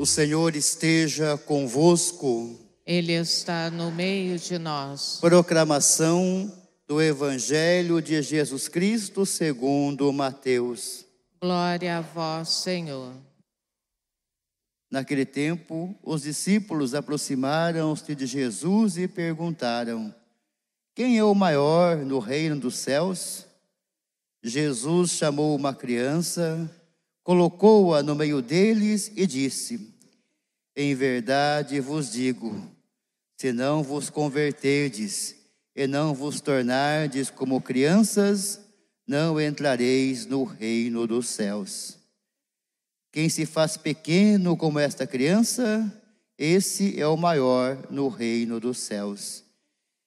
O Senhor esteja convosco. Ele está no meio de nós. Proclamação do Evangelho de Jesus Cristo segundo Mateus. Glória a vós, Senhor. Naquele tempo, os discípulos aproximaram-se de Jesus e perguntaram: Quem é o maior no reino dos céus? Jesus chamou uma criança, colocou-a no meio deles e disse: Em verdade vos digo, se não vos converterdes e não vos tornardes como crianças, não entrareis no reino dos céus. Quem se faz pequeno como esta criança, esse é o maior no reino dos céus.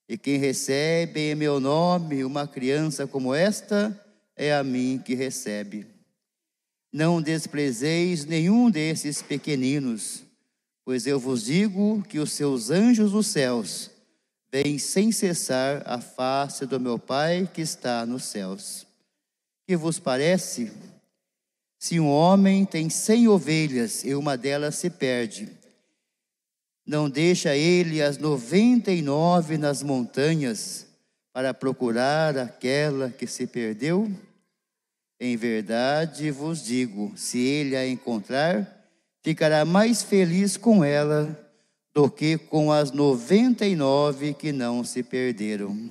E quem recebe em meu nome uma criança como esta, é a mim que recebe. Não desprezeis nenhum desses pequeninos, pois eu vos digo que os seus anjos dos céus vêm sem cessar a face do meu Pai que está nos céus. Que vos parece? Se um homem tem cem ovelhas e uma delas se perde, não deixa ele as noventa e nove nas montanhas para procurar aquela que se perdeu? Em verdade vos digo: se ele a encontrar, ficará mais feliz com ela do que com as noventa e nove que não se perderam.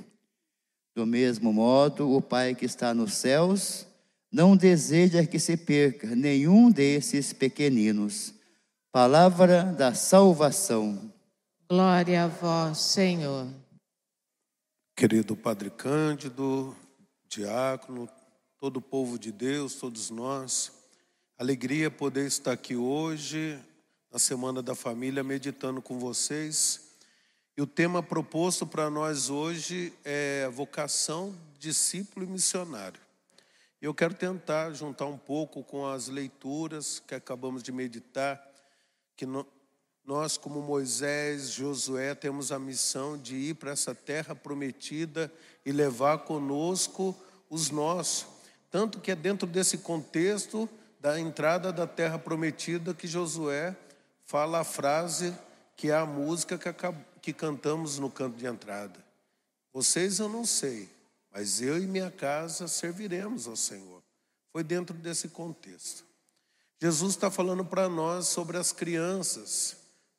Do mesmo modo, o Pai que está nos céus não deseja que se perca nenhum desses pequeninos. Palavra da salvação. Glória a vós, Senhor. Querido Padre Cândido, diácono, todo o povo de Deus, todos nós, alegria poder estar aqui hoje, na Semana da Família, meditando com vocês. E o tema proposto para nós hoje é vocação, discípulo e missionário. Eu quero tentar juntar um pouco com as leituras que acabamos de meditar, que nós, como Moisés, Josué, temos a missão de ir para essa terra prometida e levar conosco os nossos. Tanto que é dentro desse contexto da entrada da terra prometida que Josué fala a frase que é a música que, que cantamos no canto de entrada. Vocês eu não sei, mas eu e minha casa serviremos ao Senhor. Foi dentro desse contexto. Jesus está falando para nós sobre as crianças,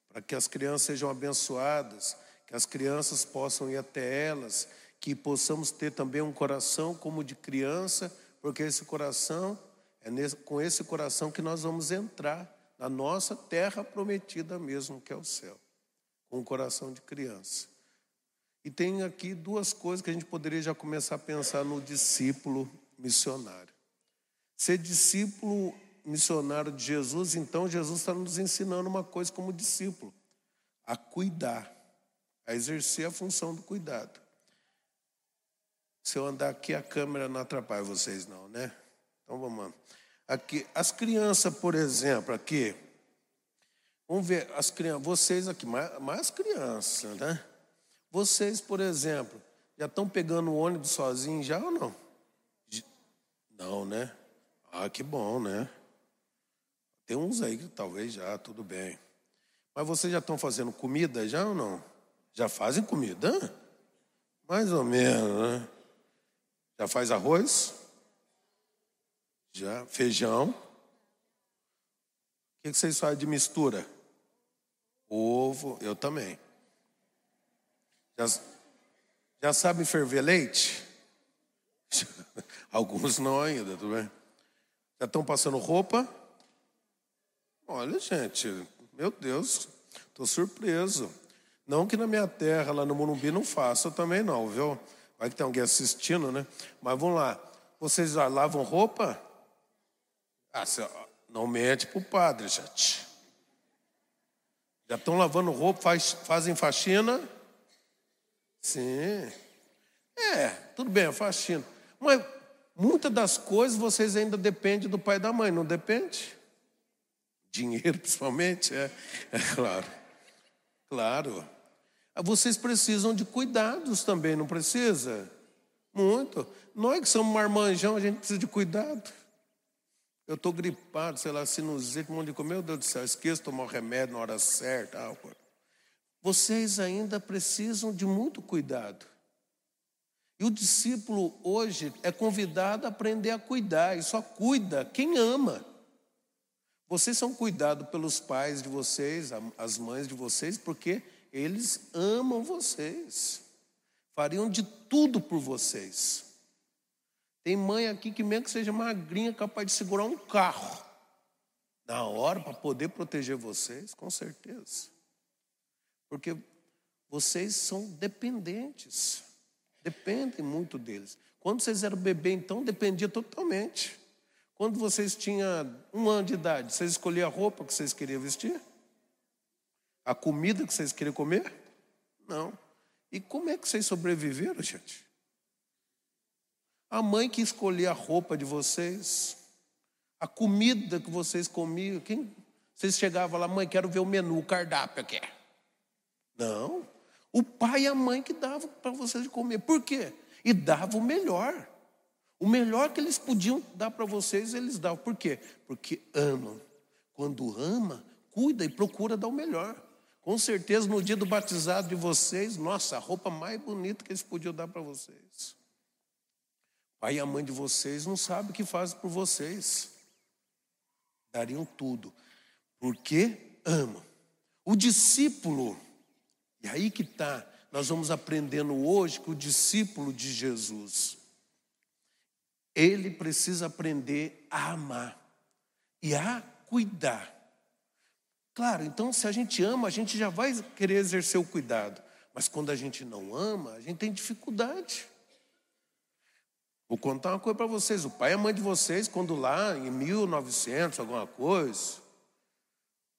para que as crianças sejam abençoadas, que as crianças possam ir até elas, que possamos ter também um coração como de criança, porque esse coração, é nesse, com esse coração que nós vamos entrar na nossa terra prometida mesmo, que é o céu, com o coração de criança. E tem aqui duas coisas que a gente poderia já começar a pensar no discípulo missionário. Ser discípulo missionário de Jesus, então Jesus está nos ensinando uma coisa como discípulo: a cuidar, a exercer a função do cuidado. Se eu andar aqui, a câmera não atrapalha vocês, não, né? Então vamos lá. Aqui, as crianças, por exemplo, aqui. Vamos ver, as crianças, vocês aqui, mais, mais crianças, né? Vocês, por exemplo, já estão pegando o ônibus sozinhos já ou não? Não, né? Ah, que bom, né? Tem uns aí que talvez já, tudo bem. Mas vocês já estão fazendo comida já ou não? Já fazem comida? Mais ou menos, né? Já faz arroz? Já. Feijão? O que vocês fazem de mistura? Ovo, eu também. Já, já sabem ferver leite? Alguns não ainda, tudo bem? Já estão passando roupa? Olha, gente, meu Deus, estou surpreso. Não que na minha terra, lá no Morumbi, não faça também não, viu? Vai que tem alguém assistindo, né? Mas vamos lá. Vocês já lavam roupa? Ah, não mente para o padre, gente. Já estão lavando roupa, faz, fazem faxina? Sim. É, tudo bem, faxina. Mas muitas das coisas vocês ainda dependem do pai e da mãe, não depende? Dinheiro, principalmente, é, é claro. Claro. Vocês precisam de cuidados também, não precisa? Muito. Nós que somos marmanjão, a gente precisa de cuidado. Eu estou gripado, sei lá, sinusite, um monte de coisa. Meu Deus do céu, esqueço de tomar o remédio na hora certa. Ah, vocês ainda precisam de muito cuidado. E o discípulo hoje é convidado a aprender a cuidar, e só cuida quem ama. Vocês são cuidados pelos pais de vocês, as mães de vocês, porque eles amam vocês, fariam de tudo por vocês. Tem mãe aqui que, mesmo que seja magrinha, capaz de segurar um carro na hora para poder proteger vocês, com certeza. Porque vocês são dependentes, dependem muito deles. Quando vocês eram bebê, então, dependia totalmente. Quando vocês tinham um ano de idade, vocês escolhiam a roupa que vocês queriam vestir? A comida que vocês queriam comer? Não. E como é que vocês sobreviveram, gente? A mãe que escolhia a roupa de vocês, a comida que vocês comiam, quem? Vocês chegavam lá, mãe, quero ver o menu, o cardápio aqui. Não. O pai e a mãe que davam para vocês comer. Por quê? E davam o melhor. O melhor que eles podiam dar para vocês, eles davam. Por quê? Porque amam. Quando ama, cuida e procura dar o melhor. Com certeza, no dia do batizado de vocês, nossa, a roupa mais bonita que eles podiam dar para vocês pai e a mãe de vocês não sabem o que fazem por vocês. Dariam tudo, porque amam. O discípulo, e aí que está, nós vamos aprendendo hoje que o discípulo de Jesus, ele precisa aprender a amar e a cuidar. Claro, então se a gente ama, a gente já vai querer exercer o cuidado. Mas quando a gente não ama, a gente tem dificuldade. Vou contar uma coisa para vocês. O pai e a mãe de vocês, quando lá em 1900, alguma coisa,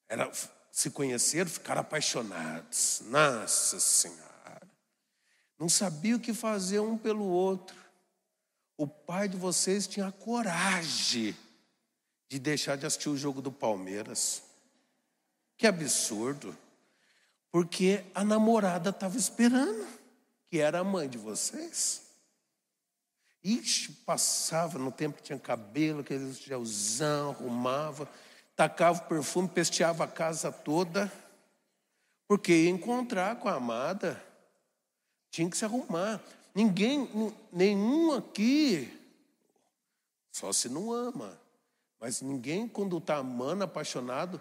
era, se conheceram, ficaram apaixonados. Nossa Senhora. Não sabia o que fazer um pelo outro. O pai de vocês tinha coragem de deixar de assistir o jogo do Palmeiras. Que absurdo. Porque a namorada estava esperando, que era a mãe de vocês. Ixi, passava no tempo que tinha cabelo, aquele gelzão, arrumava, tacava o perfume, pesteava a casa toda, porque ia encontrar com a amada, tinha que se arrumar. Ninguém, nenhum aqui, só se não ama, mas ninguém, quando está amando, apaixonado,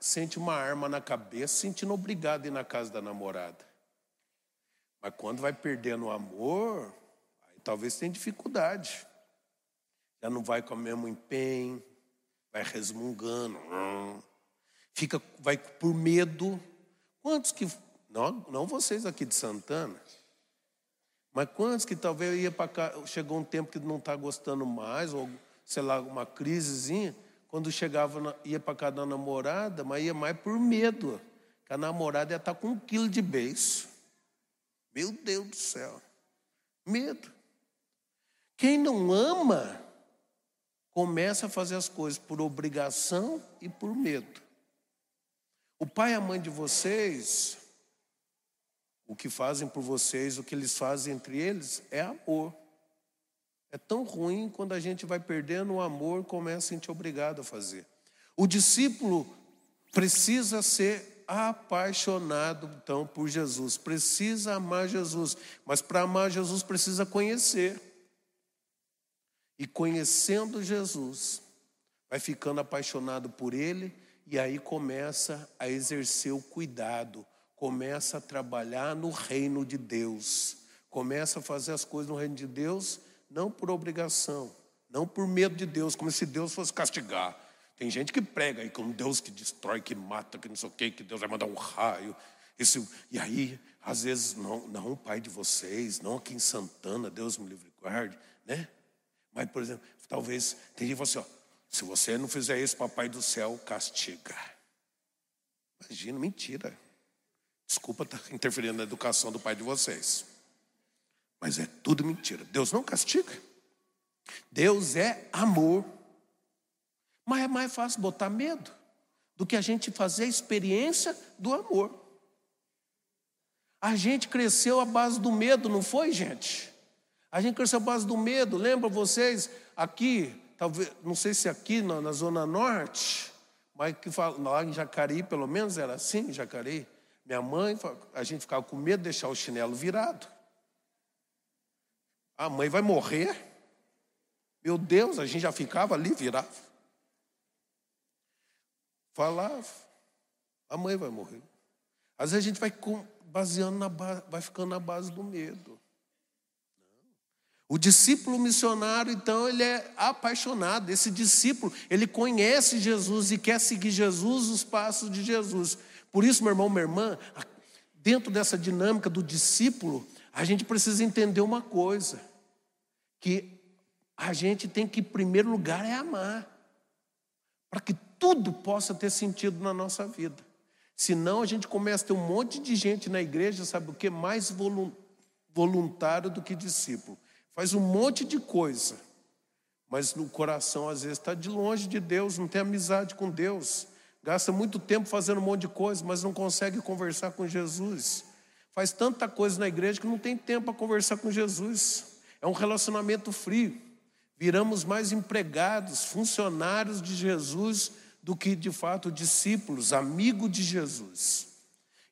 sente uma arma na cabeça, sentindo obrigado a ir na casa da namorada. Mas quando vai perdendo o amor, talvez tenha dificuldade. Já não vai com o mesmo empenho, vai resmungando, fica, vai por medo. Quantos que, não, não vocês aqui de Santana, mas quantos que talvez ia para cá, chegou um tempo que não está gostando mais, ou sei lá, uma crisezinha, quando chegava, ia para casa da namorada, mas ia mais por medo, que a namorada ia estar tá com um quilo de beijo. Meu Deus do céu, medo. Quem não ama, começa a fazer as coisas por obrigação e por medo. O pai e a mãe de vocês, o que fazem por vocês, o que eles fazem entre eles, é amor. É tão ruim quando a gente vai perdendo o amor, começa a sentir obrigado a fazer. O discípulo precisa ser apaixonado então por Jesus, precisa amar Jesus, mas para amar Jesus precisa conhecer. E conhecendo Jesus, vai ficando apaixonado por Ele e aí começa a exercer o cuidado, começa a trabalhar no reino de Deus, começa a fazer as coisas no reino de Deus, não por obrigação, não por medo de Deus, como se Deus fosse castigar. Tem gente que prega aí com Deus que destrói, que mata, que não sei o quê, que Deus vai mandar um raio. Esse, e aí, às vezes, não, não, pai de vocês, não aqui em Santana, Deus me livre e guarde, né? Mas, por exemplo, talvez tem gente que fala assim: ó, se você não fizer isso, papai do céu castiga. Imagina, mentira. Desculpa estar interferindo na educação do pai de vocês. Mas é tudo mentira. Deus não castiga. Deus é amor. Mas é mais fácil botar medo do que a gente fazer a experiência do amor. A gente cresceu à base do medo, não foi, gente? A gente cresceu à base do medo. Lembra vocês? Aqui talvez, não sei se aqui na, na Zona Norte, mas que fala, lá em Jacareí, pelo menos era assim, em Jacareí. Minha mãe, a gente ficava com medo de deixar o chinelo virado. A mãe vai morrer. Meu Deus, a gente já ficava ali virado. Falava, a mãe vai morrer. Às vezes a gente vai baseando na base, vai ficando na base do medo. O discípulo missionário, então, ele é apaixonado. Esse discípulo, ele conhece Jesus e quer seguir Jesus, os passos de Jesus. Por isso, meu irmão, minha irmã, dentro dessa dinâmica do discípulo, a gente precisa entender uma coisa: que a gente tem que, em primeiro lugar, é amar, para que tudo possa ter sentido na nossa vida. Senão a gente começa a ter um monte de gente na igreja, sabe o que? Mais voluntário do que discípulo. Faz um monte de coisa, mas no coração às vezes está de longe de Deus, não tem amizade com Deus. Gasta muito tempo fazendo um monte de coisa, mas não consegue conversar com Jesus. Faz tanta coisa na igreja que não tem tempo para conversar com Jesus. É um relacionamento frio. Viramos mais empregados, funcionários de Jesus do que de fato discípulos, amigos de Jesus.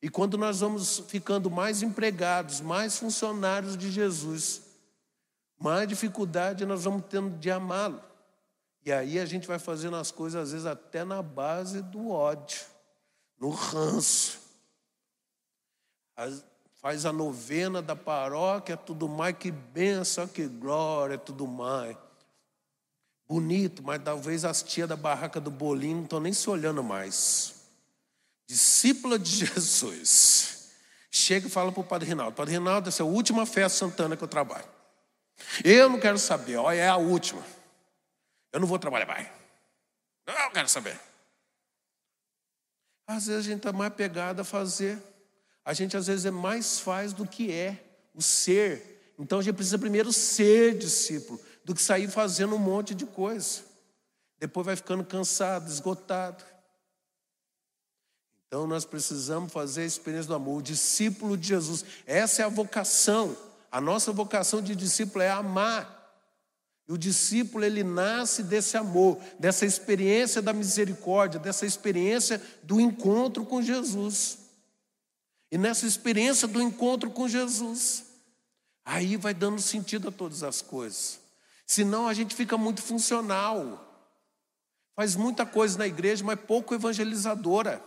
E quando nós vamos ficando mais empregados, mais funcionários de Jesus, mais dificuldade nós vamos tendo de amá-lo. E aí a gente vai fazendo as coisas, às vezes, até na base do ódio, no ranço. Faz a novena da paróquia, tudo mais, que benção, que glória, tudo mais bonito, mas talvez as tias da barraca do bolinho não estão nem se olhando mais. Discípula de Jesus. Chega e fala para o Padre Rinaldo: Padre Rinaldo, essa é a última festa santana que eu trabalho. Eu não quero saber, olha, é a última. Eu não vou trabalhar mais. Não quero saber. Às vezes a gente está mais pegado a fazer. A gente às vezes é mais faz do que é, o ser. Então a gente precisa primeiro ser discípulo do que sair fazendo um monte de coisa. Depois vai ficando cansado, esgotado. Então nós precisamos fazer a experiência do amor. O discípulo de Jesus, essa é a vocação. A nossa vocação de discípulo é amar. E o discípulo, ele nasce desse amor, dessa experiência da misericórdia, dessa experiência do encontro com Jesus. E nessa experiência do encontro com Jesus, aí vai dando sentido a todas as coisas. Senão a gente fica muito funcional. Faz muita coisa na igreja, mas pouco evangelizadora.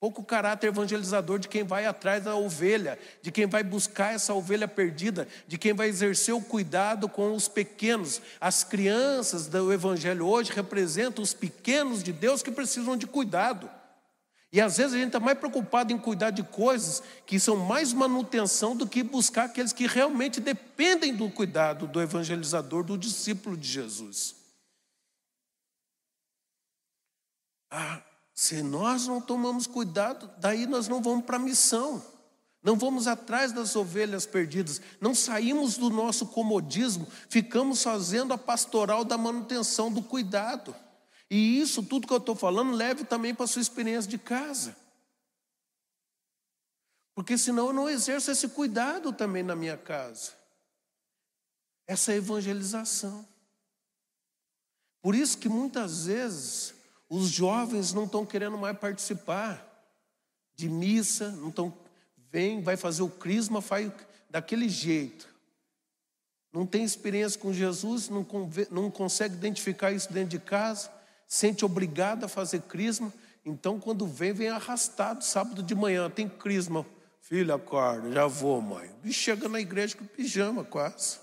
Pouco caráter evangelizador de quem vai atrás da ovelha, de quem vai buscar essa ovelha perdida, de quem vai exercer o cuidado com os pequenos. As crianças do evangelho hoje representam os pequenos de Deus que precisam de cuidado. E às vezes a gente está mais preocupado em cuidar de coisas que são mais manutenção do que buscar aqueles que realmente dependem do cuidado do evangelizador, do discípulo de Jesus. Ah, se nós não tomamos cuidado, daí nós não vamos para a missão, não vamos atrás das ovelhas perdidas, não saímos do nosso comodismo, ficamos fazendo a pastoral da manutenção, do cuidado. E isso, tudo que eu estou falando, leve também para a sua experiência de casa. Porque senão eu não exerço esse cuidado também na minha casa. Essa evangelização. Por isso que muitas vezes os jovens não estão querendo mais participar de missa, não estão, vem, vai fazer o crisma, faz daquele jeito. Não tem experiência com Jesus, não, não consegue identificar isso dentro de casa sente obrigado a fazer crisma, então quando vem, vem arrastado, sábado de manhã, tem crisma. Filho, acorda, já vou, mãe. E chega na igreja com pijama quase.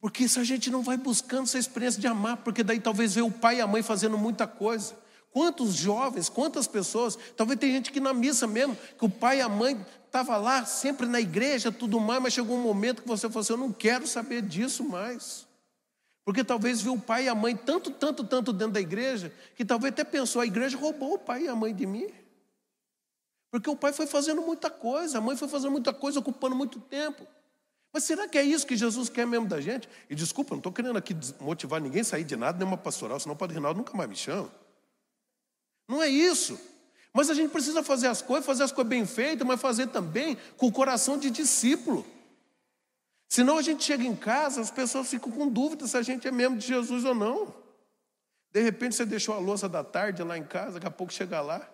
Porque se a gente não vai buscando essa experiência de amar, porque daí talvez vê o pai e a mãe fazendo muita coisa. Quantos jovens, quantas pessoas, talvez tem gente que na missa mesmo, que o pai e a mãe estavam lá, sempre na igreja, tudo mais, mas chegou um momento que você falou assim: eu não quero saber disso mais. Porque talvez viu o pai e a mãe tanto, tanto, tanto dentro da igreja, que talvez até pensou, a igreja roubou o pai e a mãe de mim. Porque o pai foi fazendo muita coisa, a mãe foi fazendo muita coisa, ocupando muito tempo. Mas será que é isso que Jesus quer mesmo da gente? E desculpa, não estou querendo aqui motivar ninguém a sair de nada, nenhuma pastoral, senão o Padre Reinaldo nunca mais me chama. Não é isso. Mas a gente precisa fazer as coisas, fazer as coisas bem feitas, mas fazer também com o coração de discípulo. Senão a gente chega em casa, as pessoas ficam com dúvida se a gente é mesmo de Jesus ou não. De repente você deixou a louça da tarde lá em casa, daqui a pouco chega lá,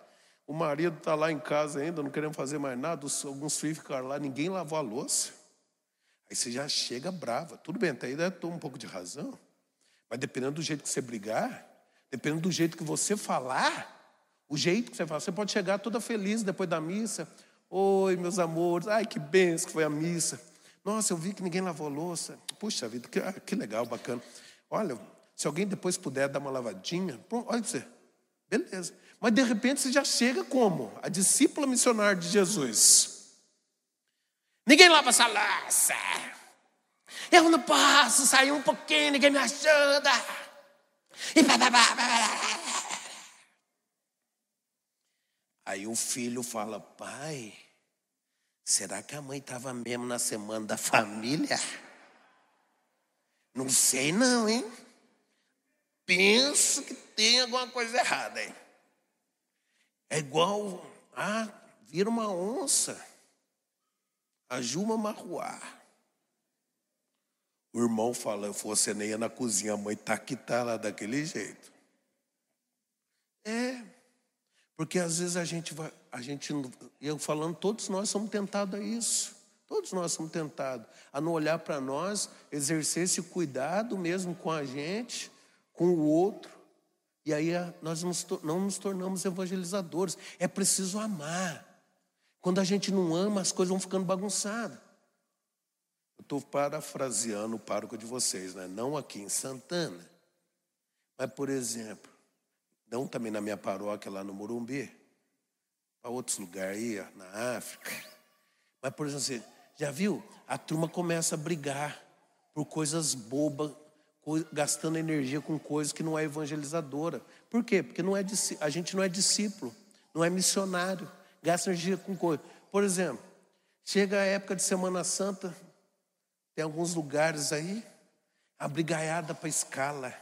o marido está lá em casa ainda, não querendo fazer mais nada, alguns filhos ficaram lá, ninguém lavou a louça. Aí você já chega brava. Tudo bem, até aí deve ter um pouco de razão. Mas dependendo do jeito que você brigar, dependendo do jeito que você falar, o jeito que você fala, você pode chegar toda feliz depois da missa. Oi, meus amores, ai que benção que foi a missa. Nossa, eu vi que ninguém lavou louça. Puxa vida, que, ah, que legal, bacana. Olha, se alguém depois puder dar uma lavadinha, pronto, olha você. Beleza. Mas de repente você já chega como? A discípula missionária de Jesus. Ninguém lava essa louça. Eu não posso sair um pouquinho, ninguém me ajuda. E Aí o filho fala: Pai, será que a mãe estava mesmo na semana da família? Não sei, não, hein? Penso que tem alguma coisa errada, hein? É igual, ah, vira uma onça, a Juma Marruá. O irmão fala, eu fosse nem ia na cozinha, a mãe tá que tá lá daquele jeito. É, porque às vezes a gente vai, a gente, eu falando, todos nós somos tentados a isso. Todos nós somos tentados a não olhar para nós, exercer esse cuidado mesmo com a gente, com o outro. E aí nós não nos tornamos evangelizadores. É preciso amar. Quando a gente não ama, as coisas vão ficando bagunçadas. Eu estou parafraseando o pároco de vocês, né? não aqui em Santana. Mas, por exemplo, não também na minha paróquia lá no Morumbi, para outros lugares aí, na África. Mas, por exemplo, você já viu? A turma começa a brigar por coisas bobas, gastando energia com coisas que não é evangelizadora. Por quê? Porque não é, a gente não é discípulo, não é missionário, gasta energia com coisas. Por exemplo, chega a época de Semana Santa, tem alguns lugares aí, a brigaiada para escala.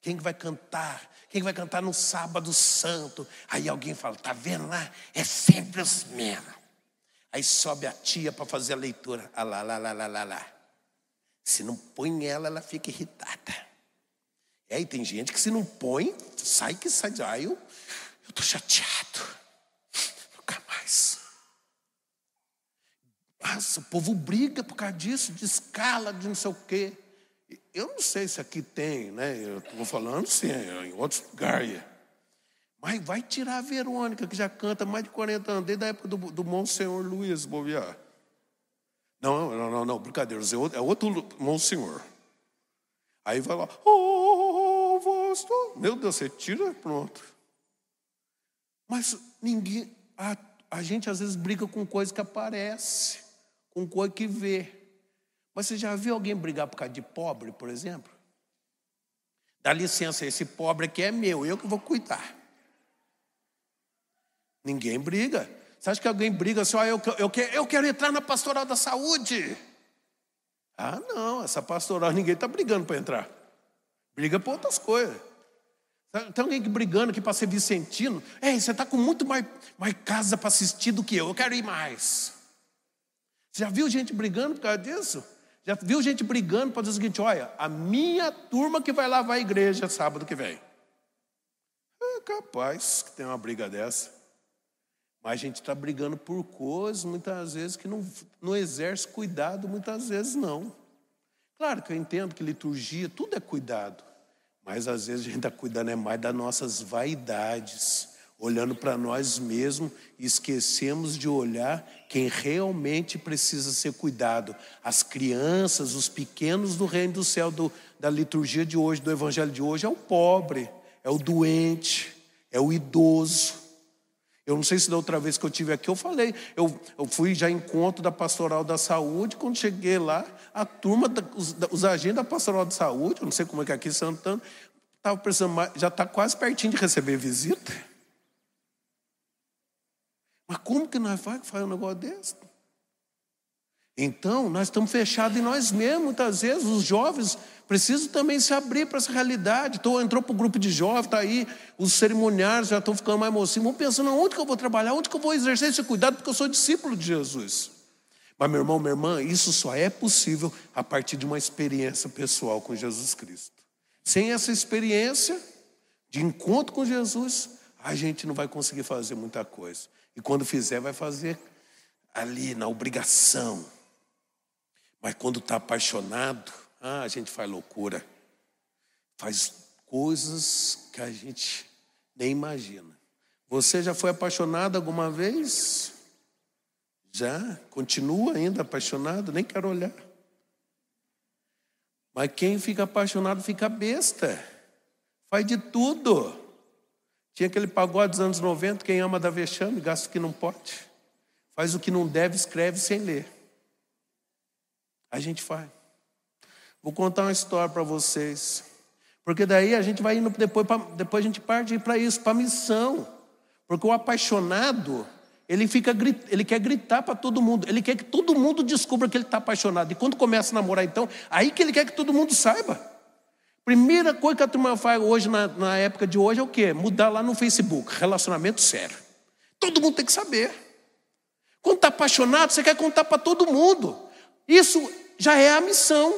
Quem vai cantar? Quem vai cantar no sábado santo? Aí alguém fala, tá vendo lá? É sempre os mesmos. Aí sobe a tia para fazer a leitura. Ah lá, lá, lá, lá, lá, lá. Se não põe ela, ela fica irritada. E aí tem gente que se não põe, sai que sai. Ah, eu estou chateado. Nunca mais. Nossa, o povo briga por causa disso, de escala, de não sei o quê. Eu não sei se aqui tem, né? Eu estou falando sim, em outros lugares. Mas vai tirar a Verônica, que já canta mais de 40 anos, desde a época do, do Monsenhor Luiz Boviar. Não, não, não, não, brincadeira, é outro, é Monsenhor. Aí vai lá, oh, voz Meu Deus, você tira, pronto. Mas ninguém, a, a gente às vezes briga com coisa que aparece, com coisa que vê. Mas você já viu alguém brigar por causa de pobre, por exemplo? Dá licença, esse pobre aqui é meu, eu que vou cuidar. Ninguém briga. Você acha que alguém briga assim, eu, eu, eu, eu quero entrar na pastoral da saúde? Ah, não, essa pastoral ninguém está brigando para entrar. Briga por outras coisas. Tem alguém que brigando aqui para ser vicentino? Ei, você está com muito mais, mais casa para assistir do que eu, eu quero ir mais. Já viu gente brigando por causa disso? Já viu gente brigando para dizer o seguinte: olha, a minha turma que vai lavar a igreja sábado que vem. É capaz que tem uma briga dessa. Mas a gente está brigando por coisas, muitas vezes, que não, não exerce cuidado, muitas vezes não. Claro que eu entendo que liturgia, tudo é cuidado. Mas às vezes a gente está cuidando é mais das nossas vaidades, olhando para nós mesmos e esquecemos de olhar quem realmente precisa ser cuidado. As crianças, os pequenos do reino do céu, do, da liturgia de hoje, do evangelho de hoje, é o pobre, é o doente, é o idoso. Eu não sei se da outra vez que eu tive aqui eu falei, eu, eu fui já encontro da pastoral da saúde, quando cheguei lá, a turma, da, os, os, agentes da pastoral da saúde, eu não sei como é que é aqui em Santana, estava precisando já está quase pertinho de receber visita. Mas como que nós faz, faz um negócio desse? Então, nós estamos fechados em nós mesmos, muitas vezes, os jovens precisam também se abrir para essa realidade. Então, entrou para o grupo de jovens, está aí, os cerimoniários já estão ficando mais mocinhos, vão pensando, onde que eu vou trabalhar, onde que eu vou exercer esse cuidado, porque eu sou discípulo de Jesus. Mas, meu irmão, minha irmã, isso só é possível a partir de uma experiência pessoal com Jesus Cristo. Sem essa experiência de encontro com Jesus, a gente não vai conseguir fazer muita coisa. E quando fizer, vai fazer ali na obrigação. Mas quando está apaixonado, ah, a gente faz loucura. Faz coisas que a gente nem imagina. Você já foi apaixonado alguma vez? Já? Continua ainda apaixonado? Nem quero olhar. Mas quem fica apaixonado fica besta. Faz de tudo. Tinha aquele pagode dos anos 90, quem ama dá vexame, gasta o que não pode. Faz o que não deve, escreve sem ler. A gente faz. Vou contar uma história para vocês. Porque daí a gente vai indo depois, pra, depois a gente parte para isso, para missão. Porque o apaixonado, ele fica ele quer gritar para todo mundo, ele quer que todo mundo descubra que ele está apaixonado. E quando começa a namorar, então, aí que ele quer que todo mundo saiba. Primeira coisa que a turma faz hoje, na, na época de hoje, é o quê? Mudar lá no Facebook, relacionamento sério. Todo mundo tem que saber. Quando está apaixonado, você quer contar para todo mundo. Isso já é a missão.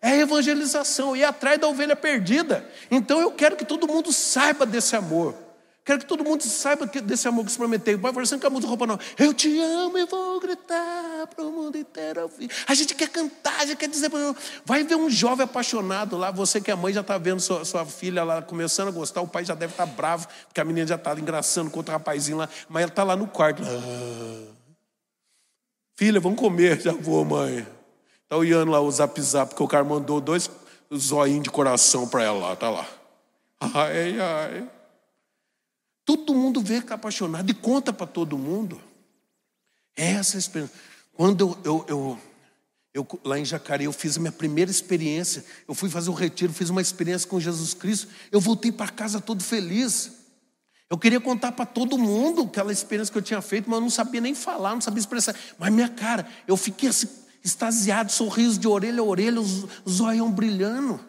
É a evangelização, ir atrás da ovelha perdida. Então eu quero que todo mundo saiba desse amor. Quero que todo mundo saiba desse amor que se prometeu. Vai parecendo que a música roupa não. Eu te amo e vou gritar para o mundo inteiro ouvir. A gente quer cantar, a gente quer dizer. Vai ver um jovem apaixonado lá. Você que é mãe já está vendo sua, sua, filha lá começando a gostar. O pai já deve estar tá bravo, porque a menina já está engraçando com outro rapazinho lá. Mas ela está lá no quarto. Ah. Filha, vamos comer. Já vou, mãe. Está olhando lá o zap zap, porque o cara mandou dois zoinhos de coração para ela lá, tá lá. Ai, ai. Todo mundo vê que está apaixonado e conta para todo mundo. É essa experiência. Quando eu, eu, eu, eu, lá em Jacareí, eu fiz a minha primeira experiência. Eu fui fazer o um retiro, fiz uma experiência com Jesus Cristo. Eu voltei para casa todo feliz. Eu queria contar para todo mundo aquela experiência que eu tinha feito, mas eu não sabia nem falar, não sabia expressar. Mas minha cara, eu fiquei assim extasiado, sorriso de orelha a orelha, os zoião brilhando.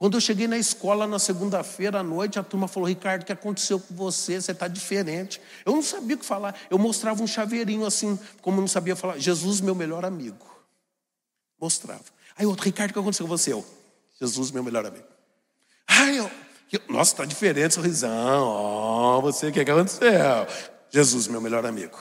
Quando eu cheguei na escola na segunda-feira à noite, a turma falou: Ricardo, o que aconteceu com você? Você está diferente. Eu não sabia o que falar. Eu mostrava um chaveirinho assim, como eu não sabia falar. Jesus, meu melhor amigo. Mostrava. Aí outro, Ricardo, o que aconteceu com você? Eu, Jesus, meu melhor amigo. Ai, eu, nossa, está diferente, sorrisão. Oh, você, o que aconteceu? Jesus, meu melhor amigo.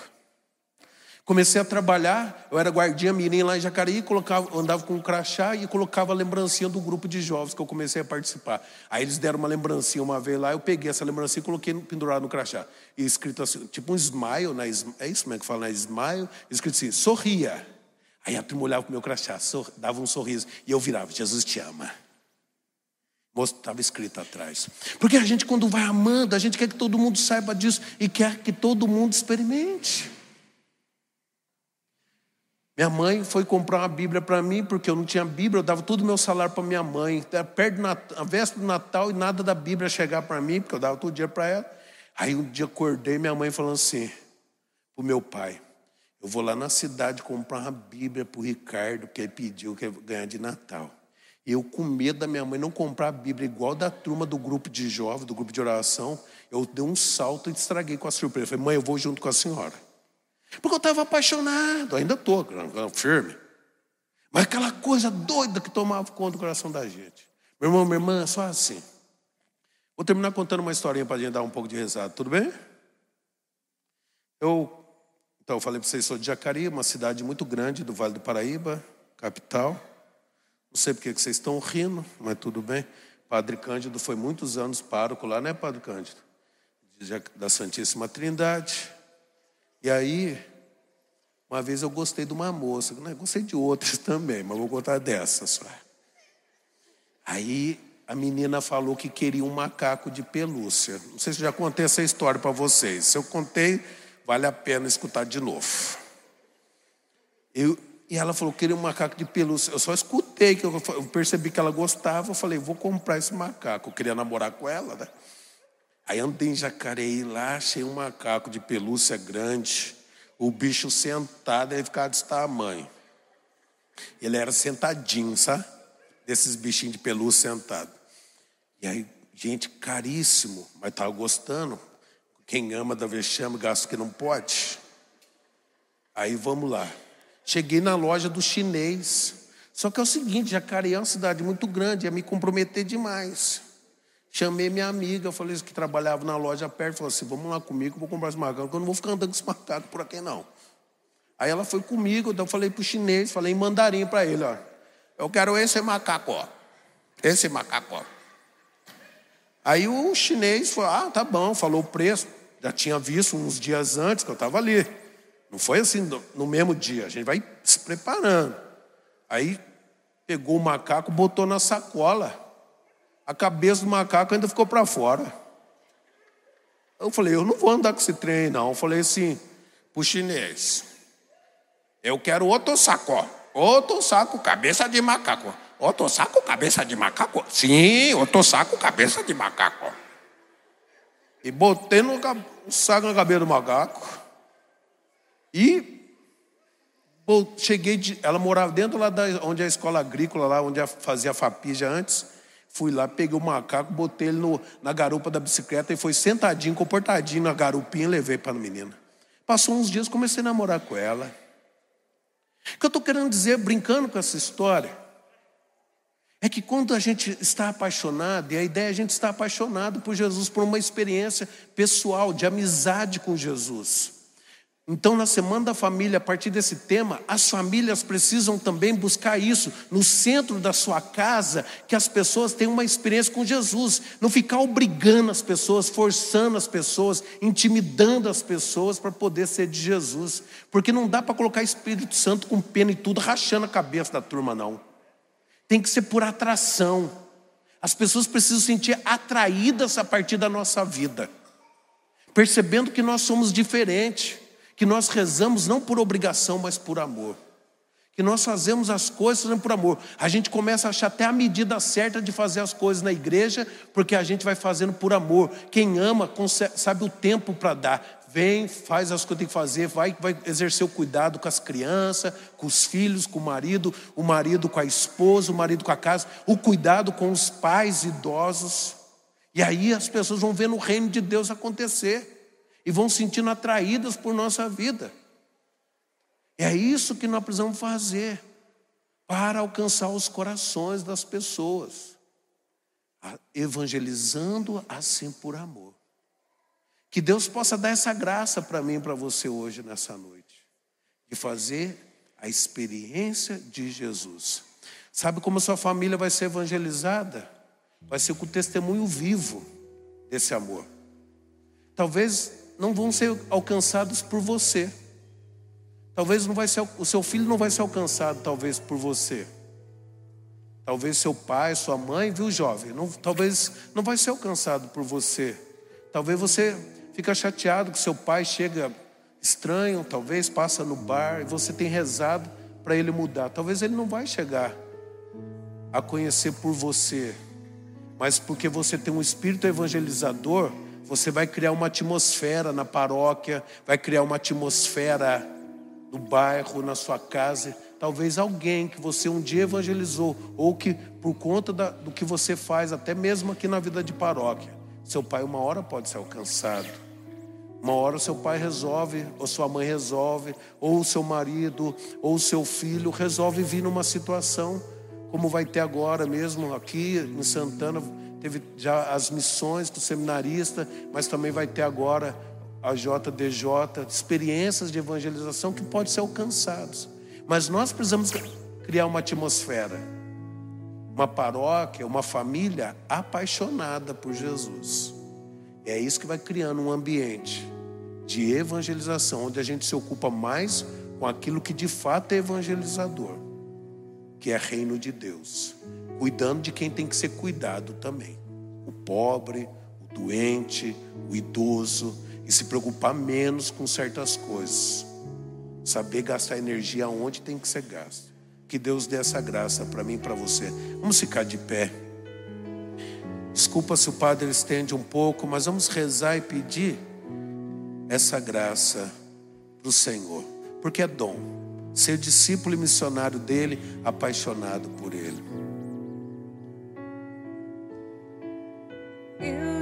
Comecei a trabalhar, eu era guardinha mirim lá em Jacareí, colocava, andava com um crachá e colocava a lembrancinha do grupo de jovens que eu comecei a participar. Aí eles deram uma lembrancinha uma vez lá, eu peguei essa lembrancinha e coloquei pendurado no crachá. E escrito assim, tipo um smile, né? é isso mesmo que fala, né? Smile, escrito assim, sorria. Aí a turma olhava para o meu crachá, sor, dava um sorriso, e eu virava, Jesus te ama. Estava escrito atrás. Porque a gente, quando vai amando, a gente quer que todo mundo saiba disso e quer que todo mundo experimente. Minha mãe foi comprar uma Bíblia para mim, porque eu não tinha Bíblia, eu dava todo o meu salário para minha mãe. Era perto do véspera do Natal e nada da Bíblia chegar para mim, porque eu dava todo dia para ela. Aí um dia acordei, minha mãe falando assim, para o meu pai, eu vou lá na cidade comprar uma Bíblia para o Ricardo, que ele pediu que ganhar de Natal. E eu, com medo da minha mãe não comprar a Bíblia igual da turma do grupo de jovens, do grupo de oração, eu dei um salto e estraguei com a surpresa. Eu falei, mãe, eu vou junto com a senhora. Porque eu estava apaixonado, ainda estou, firme. Mas aquela coisa doida que tomava conta do coração da gente. Meu irmão, minha irmã, só assim. Vou terminar contando uma historinha para a gente dar um pouco de rezado, tudo bem? Eu, então, eu falei para vocês, sou de Jacareí, uma cidade muito grande do Vale do Paraíba, capital. Não sei porque que vocês estão rindo, mas tudo bem. Padre Cândido foi muitos anos pároco lá, né, Padre Cândido? Da Santíssima Trindade. E aí, uma vez eu gostei de uma moça, né? gostei de outras também, mas vou contar dessa só. Aí a menina falou que queria um macaco de pelúcia. Não sei se eu já contei essa história para vocês. Se eu contei, vale a pena escutar de novo. Eu, e ela falou que queria um macaco de pelúcia. Eu só escutei, que eu percebi que ela gostava. Eu falei, vou comprar esse macaco. Eu queria namorar com ela, né? Aí andei em Jacareí lá, achei um macaco de pelúcia grande, o bicho sentado, ele ficava desse tamanho. Ele era sentadinho, sabe? Desses bichinhos de pelúcia sentado. E aí, gente, caríssimo, mas estava gostando. Quem ama da vexame, gasta que não pode. Aí vamos lá. Cheguei na loja do chinês. Só que é o seguinte, Jacareí é uma cidade muito grande, ia me comprometer demais. Chamei minha amiga, falei que trabalhava na loja perto, falou assim: vamos lá comigo, vou comprar esse macaco, porque eu não vou ficar andando com esse macaco por aqui, não. Aí ela foi comigo, então eu falei para o chinês, falei em mandarim para ele, ó. Eu quero esse macaco, ó. Esse macaco, ó. Aí o chinês falou, ah, tá bom, falou o preço. Já tinha visto uns dias antes que eu estava ali. Não foi assim no mesmo dia, a gente vai se preparando. Aí pegou o macaco, botou na sacola a cabeça do macaco ainda ficou para fora. Eu falei, eu não vou andar com esse trem, não. Eu falei assim, pro chinês, eu quero outro saco, outro saco, cabeça de macaco. Outro saco, cabeça de macaco? Sim, outro saco, cabeça de macaco. E botei no saco na cabeça do macaco. E cheguei, de, ela morava dentro lá da, onde é a escola agrícola, lá onde fazia a FAPIJA antes. Fui lá, peguei o macaco, botei ele no, na garupa da bicicleta e foi sentadinho, comportadinho na garupinha e levei para a menina. Passou uns dias, comecei a namorar com ela. O que eu estou querendo dizer, brincando com essa história, é que quando a gente está apaixonado, e a ideia é a gente estar apaixonado por Jesus, por uma experiência pessoal, de amizade com Jesus. Então, na Semana da Família, a partir desse tema, as famílias precisam também buscar isso no centro da sua casa, que as pessoas tenham uma experiência com Jesus, não ficar obrigando as pessoas, forçando as pessoas, intimidando as pessoas para poder ser de Jesus, porque não dá para colocar Espírito Santo com pena e tudo rachando a cabeça da turma, não. Tem que ser por atração. As pessoas precisam sentir atraídas a partir da nossa vida, percebendo que nós somos diferentes que nós rezamos não por obrigação, mas por amor. Que nós fazemos as coisas não por amor. A gente começa a achar até a medida certa de fazer as coisas na igreja, porque a gente vai fazendo por amor. Quem ama sabe o tempo para dar. Vem, faz as coisas que tem que fazer, vai, vai exercer o cuidado com as crianças, com os filhos, com o marido, o marido com a esposa, o marido com a casa, o cuidado com os pais idosos. E aí as pessoas vão vendo o reino de Deus acontecer e vão sentindo atraídas por nossa vida. É isso que nós precisamos fazer para alcançar os corações das pessoas, evangelizando assim por amor. Que Deus possa dar essa graça para mim e para você hoje, nessa noite, de fazer a experiência de Jesus. Sabe como sua família vai ser evangelizada? Vai ser com o testemunho vivo desse amor. Talvez não vão ser alcançados por você. Talvez não vai ser, o seu filho não vai ser alcançado, talvez, por você. Talvez seu pai, sua mãe, viu, jovem? Não, talvez não vai ser alcançado por você. Talvez você fica chateado que seu pai chega estranho, talvez passa no bar e você tem rezado para ele mudar. Talvez ele não vai chegar a conhecer por você, mas porque você tem um espírito evangelizador, você vai criar uma atmosfera na paróquia, vai criar uma atmosfera no bairro, na sua casa. Talvez alguém que você um dia evangelizou, ou que por conta da, do que você faz, até mesmo aqui na vida de paróquia, seu pai uma hora pode ser alcançado. Uma hora seu pai resolve, ou sua mãe resolve, ou seu marido, ou seu filho resolve vir numa situação, como vai ter agora mesmo aqui em Santana teve já as missões do seminarista, mas também vai ter agora a JDJ, experiências de evangelização que podem ser alcançados. Mas nós precisamos criar uma atmosfera, uma paróquia, uma família apaixonada por Jesus. É isso que vai criando um ambiente de evangelização, onde a gente se ocupa mais com aquilo que de fato é evangelizador, que é reino de Deus cuidando de quem tem que ser cuidado também. O pobre, o doente, o idoso, e se preocupar menos com certas coisas. Saber gastar energia onde tem que ser gasto. Que Deus dê essa graça para mim e para você. Vamos ficar de pé. Desculpa se o padre estende um pouco, mas vamos rezar e pedir essa graça para o Senhor, porque é dom. Ser discípulo e missionário dele, apaixonado por ele.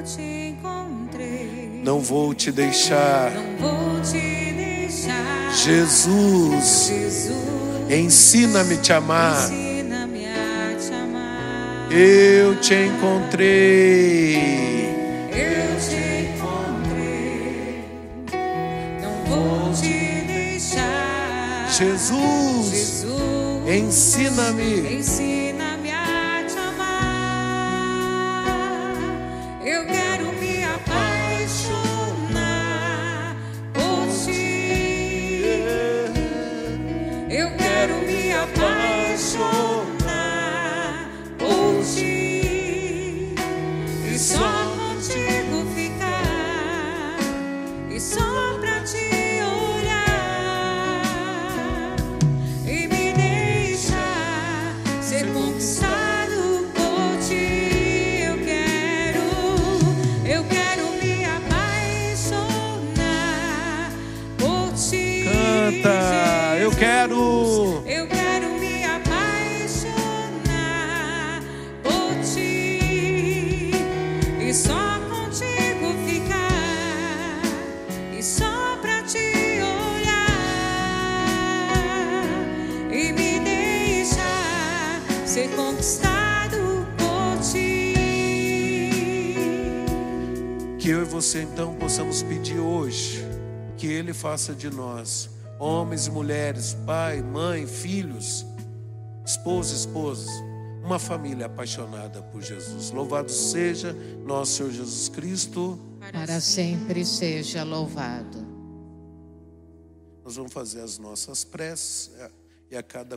Te encontrei. Não vou te deixar. Não vou te deixar. Jesus. Jesus. Ensina-me a te amar. ensina-me a te amar. Eu te encontrei. Eu te encontrei, não vou te deixar. Jesus, Jesus, ensina-me. ensina-me deixar você então possamos pedir hoje que Ele faça de nós, homens e mulheres, pai, mãe, filhos, esposa, esposas, uma família apaixonada por Jesus. Louvado seja nosso Senhor Jesus Cristo. Para sempre seja louvado. Nós vamos fazer as nossas preces eh, e a cada